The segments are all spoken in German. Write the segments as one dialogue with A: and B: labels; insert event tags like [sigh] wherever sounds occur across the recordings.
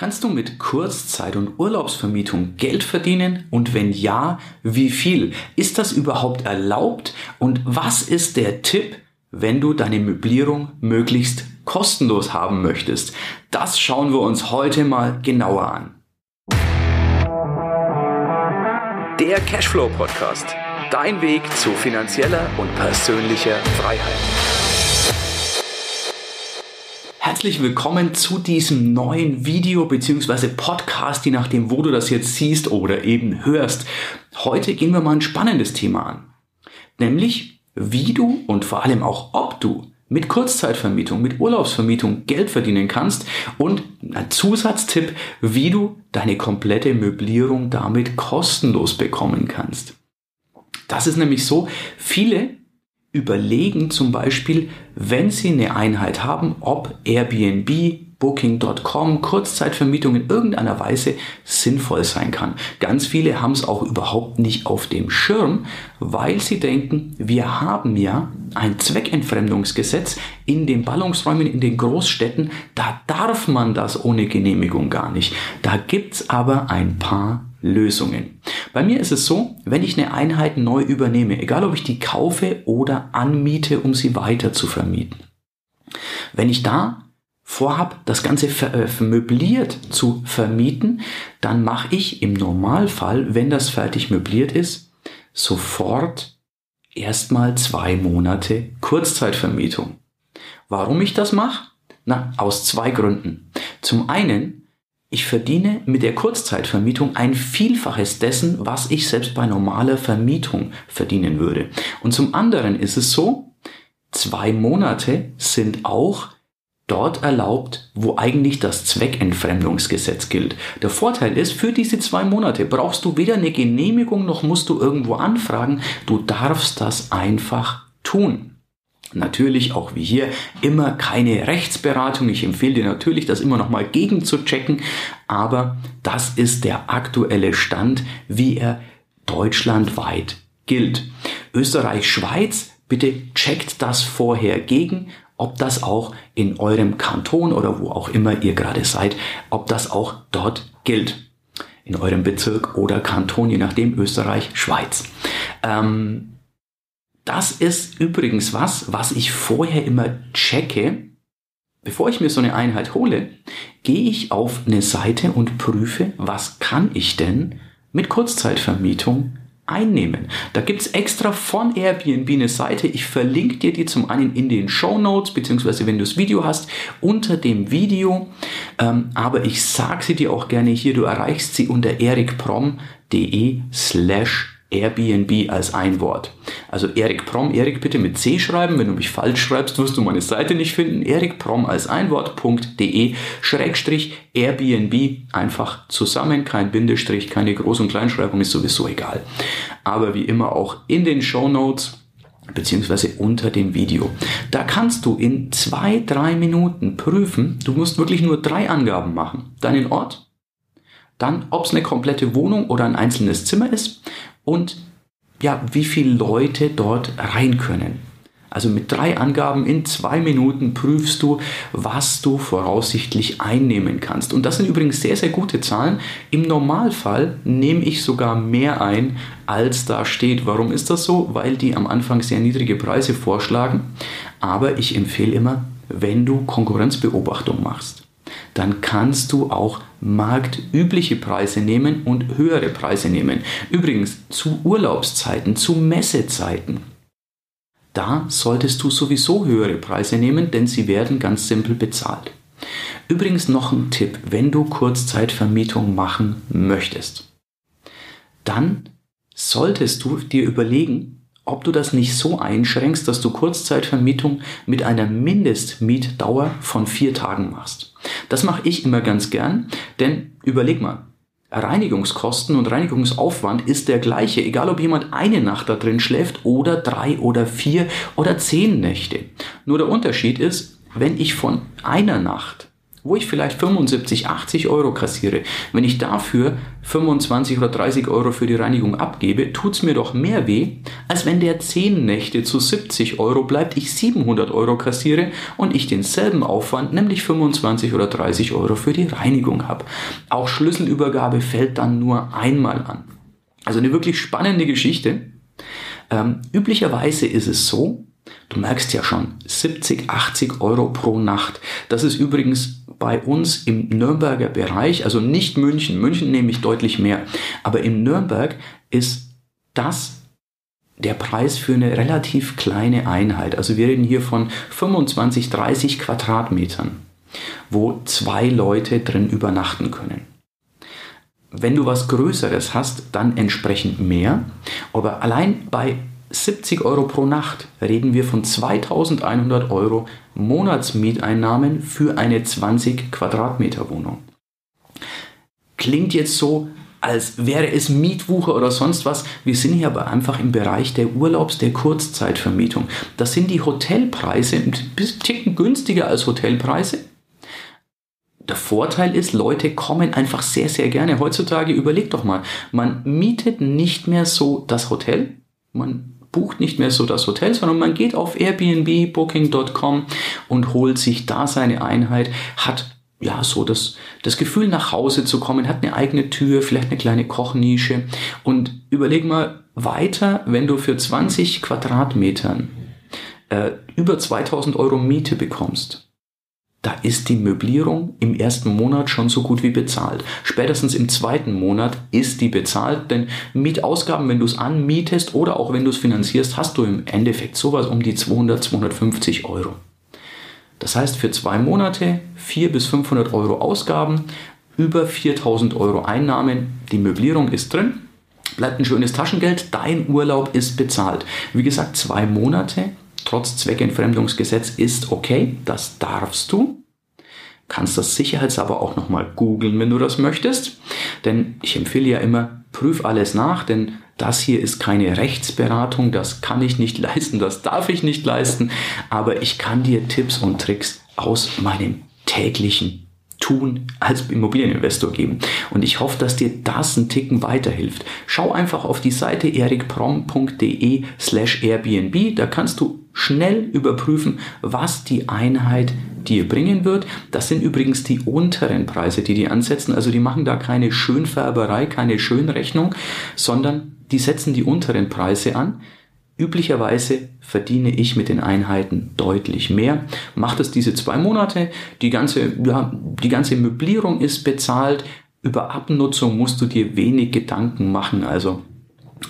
A: Kannst du mit Kurzzeit- und Urlaubsvermietung Geld verdienen? Und wenn ja, wie viel? Ist das überhaupt erlaubt? Und was ist der Tipp, wenn du deine Möblierung möglichst kostenlos haben möchtest? Das schauen wir uns heute mal genauer an. Der Cashflow Podcast. Dein Weg zu finanzieller und persönlicher Freiheit. Herzlich willkommen zu diesem neuen Video bzw. Podcast, je nachdem, wo du das jetzt siehst oder eben hörst. Heute gehen wir mal ein spannendes Thema an. Nämlich, wie du und vor allem auch ob du mit Kurzzeitvermietung, mit Urlaubsvermietung Geld verdienen kannst und ein Zusatztipp, wie du deine komplette Möblierung damit kostenlos bekommen kannst. Das ist nämlich so, viele überlegen zum Beispiel, wenn Sie eine Einheit haben, ob Airbnb, Booking.com, Kurzzeitvermietung in irgendeiner Weise sinnvoll sein kann. Ganz viele haben es auch überhaupt nicht auf dem Schirm, weil sie denken, wir haben ja ein Zweckentfremdungsgesetz in den Ballungsräumen, in den Großstädten, da darf man das ohne Genehmigung gar nicht. Da gibt's aber ein paar Lösungen. Bei mir ist es so, wenn ich eine Einheit neu übernehme, egal ob ich die kaufe oder anmiete, um sie weiter zu vermieten. Wenn ich da vorhab, das Ganze äh, zu vermieten, dann mache ich im Normalfall, wenn das fertig möbliert ist, sofort erstmal zwei Monate Kurzzeitvermietung. Warum ich das mache? Na, aus zwei Gründen. Zum einen ich verdiene mit der Kurzzeitvermietung ein Vielfaches dessen, was ich selbst bei normaler Vermietung verdienen würde. Und zum anderen ist es so, zwei Monate sind auch dort erlaubt, wo eigentlich das Zweckentfremdungsgesetz gilt. Der Vorteil ist, für diese zwei Monate brauchst du weder eine Genehmigung noch musst du irgendwo anfragen. Du darfst das einfach tun. Natürlich auch wie hier immer keine Rechtsberatung. Ich empfehle dir natürlich, das immer noch mal gegen zu checken. Aber das ist der aktuelle Stand, wie er deutschlandweit gilt. Österreich, Schweiz, bitte checkt das vorher gegen, ob das auch in eurem Kanton oder wo auch immer ihr gerade seid, ob das auch dort gilt. In eurem Bezirk oder Kanton, je nachdem Österreich, Schweiz. Ähm, das ist übrigens was, was ich vorher immer checke. Bevor ich mir so eine Einheit hole, gehe ich auf eine Seite und prüfe, was kann ich denn mit Kurzzeitvermietung einnehmen. Da gibt es extra von Airbnb eine Seite. Ich verlinke dir die zum einen in den Show Notes, beziehungsweise wenn du das Video hast, unter dem Video. Ähm, aber ich sage sie dir auch gerne hier. Du erreichst sie unter erikprom.de slash Airbnb als ein Wort. Also Erik Prom, Erik bitte mit C schreiben. Wenn du mich falsch schreibst, wirst du meine Seite nicht finden. Erik Prom als ein Wort.de Schrägstrich Airbnb einfach zusammen, kein Bindestrich, keine Groß- und Kleinschreibung ist sowieso egal. Aber wie immer auch in den Show Notes beziehungsweise unter dem Video. Da kannst du in zwei, drei Minuten prüfen, du musst wirklich nur drei Angaben machen. Deinen Ort, dann ob es eine komplette Wohnung oder ein einzelnes Zimmer ist und ja, wie viele Leute dort rein können. Also mit drei Angaben in zwei Minuten prüfst du, was du voraussichtlich einnehmen kannst. Und das sind übrigens sehr, sehr gute Zahlen. Im Normalfall nehme ich sogar mehr ein, als da steht. Warum ist das so? Weil die am Anfang sehr niedrige Preise vorschlagen. Aber ich empfehle immer, wenn du Konkurrenzbeobachtung machst dann kannst du auch marktübliche Preise nehmen und höhere Preise nehmen. Übrigens zu Urlaubszeiten, zu Messezeiten. Da solltest du sowieso höhere Preise nehmen, denn sie werden ganz simpel bezahlt. Übrigens noch ein Tipp, wenn du Kurzzeitvermietung machen möchtest, dann solltest du dir überlegen, ob du das nicht so einschränkst, dass du Kurzzeitvermietung mit einer Mindestmietdauer von vier Tagen machst. Das mache ich immer ganz gern, denn überleg mal, Reinigungskosten und Reinigungsaufwand ist der gleiche, egal ob jemand eine Nacht da drin schläft oder drei oder vier oder zehn Nächte. Nur der Unterschied ist, wenn ich von einer Nacht wo ich vielleicht 75, 80 Euro kassiere, wenn ich dafür 25 oder 30 Euro für die Reinigung abgebe, tut es mir doch mehr weh, als wenn der 10 Nächte zu 70 Euro bleibt, ich 700 Euro kassiere und ich denselben Aufwand, nämlich 25 oder 30 Euro für die Reinigung habe. Auch Schlüsselübergabe fällt dann nur einmal an. Also eine wirklich spannende Geschichte. Ähm, üblicherweise ist es so, Du merkst ja schon, 70, 80 Euro pro Nacht. Das ist übrigens bei uns im Nürnberger Bereich, also nicht München. München nehme ich deutlich mehr. Aber in Nürnberg ist das der Preis für eine relativ kleine Einheit. Also wir reden hier von 25, 30 Quadratmetern, wo zwei Leute drin übernachten können. Wenn du was Größeres hast, dann entsprechend mehr. Aber allein bei 70 Euro pro Nacht reden wir von 2100 Euro Monatsmieteinnahmen für eine 20 Quadratmeter Wohnung. Klingt jetzt so, als wäre es Mietwucher oder sonst was. Wir sind hier aber einfach im Bereich der Urlaubs-, der Kurzzeitvermietung. Das sind die Hotelpreise, ein bisschen günstiger als Hotelpreise. Der Vorteil ist, Leute kommen einfach sehr, sehr gerne. Heutzutage überleg doch mal, man mietet nicht mehr so das Hotel, man bucht nicht mehr so das Hotel, sondern man geht auf Airbnb, Booking.com und holt sich da seine Einheit, hat ja, so das, das Gefühl nach Hause zu kommen, hat eine eigene Tür, vielleicht eine kleine Kochnische. Und überleg mal weiter, wenn du für 20 Quadratmetern äh, über 2000 Euro Miete bekommst da ist die Möblierung im ersten Monat schon so gut wie bezahlt. Spätestens im zweiten Monat ist die bezahlt, denn Mietausgaben, wenn du es anmietest oder auch wenn du es finanzierst, hast du im Endeffekt sowas um die 200, 250 Euro. Das heißt, für zwei Monate 400 bis 500 Euro Ausgaben, über 4000 Euro Einnahmen, die Möblierung ist drin, bleibt ein schönes Taschengeld, dein Urlaub ist bezahlt. Wie gesagt, zwei Monate trotz Zweckentfremdungsgesetz ist okay, das darfst du. Kannst das sicherheitshalber auch nochmal googeln, wenn du das möchtest. Denn ich empfehle ja immer, prüf alles nach, denn das hier ist keine Rechtsberatung, das kann ich nicht [laughs] leisten, das darf ich nicht leisten, aber ich kann dir Tipps und Tricks aus meinem täglichen tun als Immobilieninvestor geben. Und ich hoffe, dass dir das einen Ticken weiterhilft. Schau einfach auf die Seite erikprom.de slash Airbnb. Da kannst du schnell überprüfen, was die Einheit dir bringen wird. Das sind übrigens die unteren Preise, die die ansetzen. Also die machen da keine Schönfärberei, keine Schönrechnung, sondern die setzen die unteren Preise an. Üblicherweise verdiene ich mit den Einheiten deutlich mehr. Macht es diese zwei Monate, die ganze, ja, die ganze Möblierung ist bezahlt. Über Abnutzung musst du dir wenig Gedanken machen. Also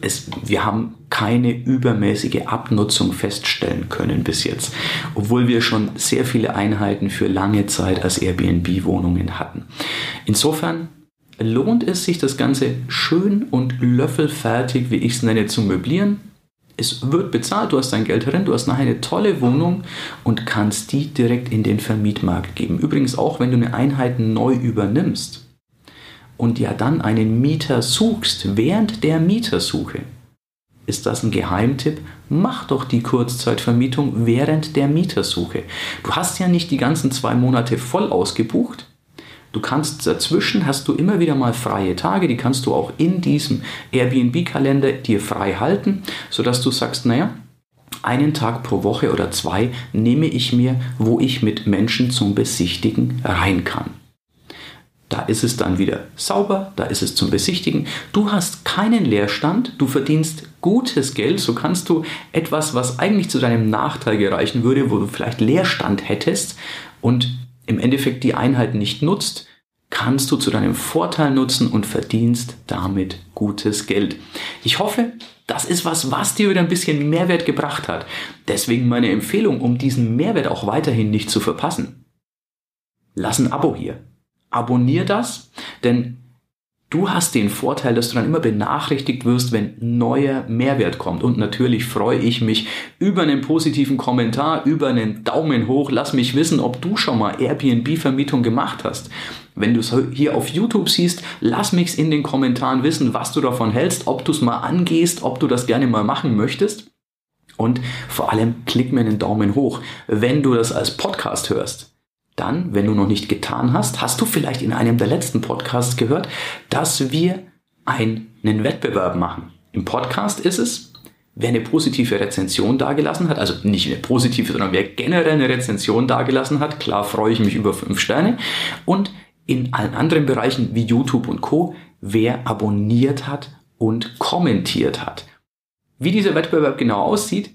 A: es, wir haben keine übermäßige Abnutzung feststellen können bis jetzt, obwohl wir schon sehr viele Einheiten für lange Zeit als Airbnb-Wohnungen hatten. Insofern lohnt es sich, das Ganze schön und löffelfertig, wie ich es nenne, zu möblieren es wird bezahlt, du hast dein Geld drin, du hast nachher eine tolle Wohnung und kannst die direkt in den Vermietmarkt geben. Übrigens auch, wenn du eine Einheit neu übernimmst und ja dann einen Mieter suchst während der Mietersuche. Ist das ein Geheimtipp? Mach doch die Kurzzeitvermietung während der Mietersuche. Du hast ja nicht die ganzen zwei Monate voll ausgebucht, Du kannst dazwischen, hast du immer wieder mal freie Tage, die kannst du auch in diesem Airbnb-Kalender dir frei halten, sodass du sagst, naja, einen Tag pro Woche oder zwei nehme ich mir, wo ich mit Menschen zum Besichtigen rein kann. Da ist es dann wieder sauber, da ist es zum Besichtigen. Du hast keinen Leerstand, du verdienst gutes Geld, so kannst du etwas, was eigentlich zu deinem Nachteil gereichen würde, wo du vielleicht Leerstand hättest und im Endeffekt die Einheit nicht nutzt, kannst du zu deinem Vorteil nutzen und verdienst damit gutes Geld. Ich hoffe, das ist was, was dir wieder ein bisschen Mehrwert gebracht hat. Deswegen meine Empfehlung, um diesen Mehrwert auch weiterhin nicht zu verpassen. Lass ein Abo hier. Abonnier das, denn Du hast den Vorteil, dass du dann immer benachrichtigt wirst, wenn neuer Mehrwert kommt. Und natürlich freue ich mich über einen positiven Kommentar, über einen Daumen hoch. Lass mich wissen, ob du schon mal Airbnb-Vermietung gemacht hast. Wenn du es hier auf YouTube siehst, lass mich in den Kommentaren wissen, was du davon hältst, ob du es mal angehst, ob du das gerne mal machen möchtest. Und vor allem klick mir einen Daumen hoch, wenn du das als Podcast hörst dann, wenn du noch nicht getan hast, hast du vielleicht in einem der letzten Podcasts gehört, dass wir einen Wettbewerb machen. Im Podcast ist es, wer eine positive Rezension dagelassen hat, also nicht eine positive, sondern wer generell eine Rezension dagelassen hat, klar freue ich mich über fünf Sterne. Und in allen anderen Bereichen wie YouTube und Co, wer abonniert hat und kommentiert hat. Wie dieser Wettbewerb genau aussieht,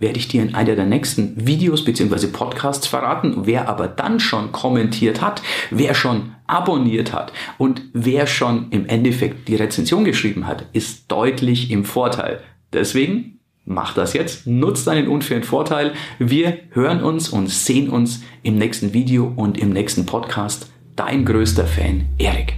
A: werde ich dir in einer der nächsten Videos bzw. Podcasts verraten. Wer aber dann schon kommentiert hat, wer schon abonniert hat und wer schon im Endeffekt die Rezension geschrieben hat, ist deutlich im Vorteil. Deswegen mach das jetzt, nutzt deinen unfairen Vorteil. Wir hören uns und sehen uns im nächsten Video und im nächsten Podcast. Dein größter Fan, Erik.